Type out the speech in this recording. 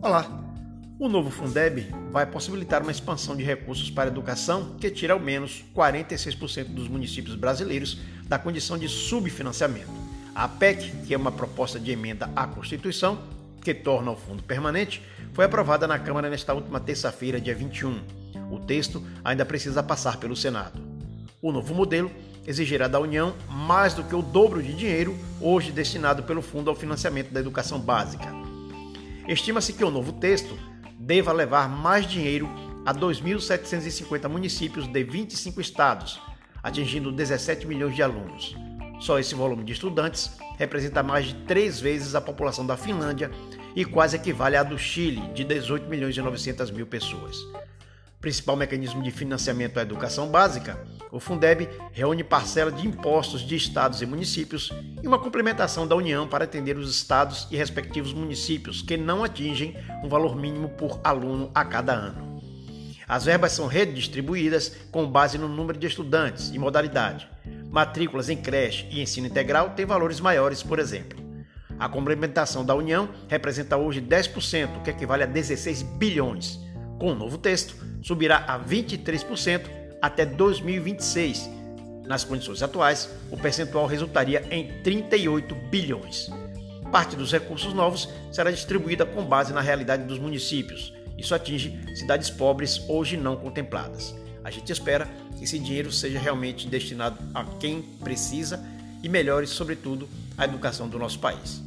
falar. O novo Fundeb vai possibilitar uma expansão de recursos para a educação que tira ao menos 46% dos municípios brasileiros da condição de subfinanciamento. A PEC, que é uma proposta de emenda à Constituição, que torna o fundo permanente, foi aprovada na Câmara nesta última terça-feira, dia 21. O texto ainda precisa passar pelo Senado. O novo modelo exigirá da União mais do que o dobro de dinheiro hoje destinado pelo Fundo ao financiamento da educação básica. Estima-se que o novo texto deva levar mais dinheiro a 2.750 municípios de 25 estados, atingindo 17 milhões de alunos. Só esse volume de estudantes representa mais de três vezes a população da Finlândia e quase equivale à do Chile, de 18 milhões e 900 mil pessoas. Principal mecanismo de financiamento à educação básica, o Fundeb reúne parcela de impostos de estados e municípios e uma complementação da União para atender os estados e respectivos municípios que não atingem um valor mínimo por aluno a cada ano. As verbas são redistribuídas com base no número de estudantes e modalidade. Matrículas em creche e ensino integral têm valores maiores, por exemplo. A complementação da União representa hoje 10%, que equivale a 16 bilhões. Com o novo texto, subirá a 23% até 2026. Nas condições atuais, o percentual resultaria em 38 bilhões. Parte dos recursos novos será distribuída com base na realidade dos municípios. Isso atinge cidades pobres hoje não contempladas. A gente espera que esse dinheiro seja realmente destinado a quem precisa e melhore, sobretudo, a educação do nosso país.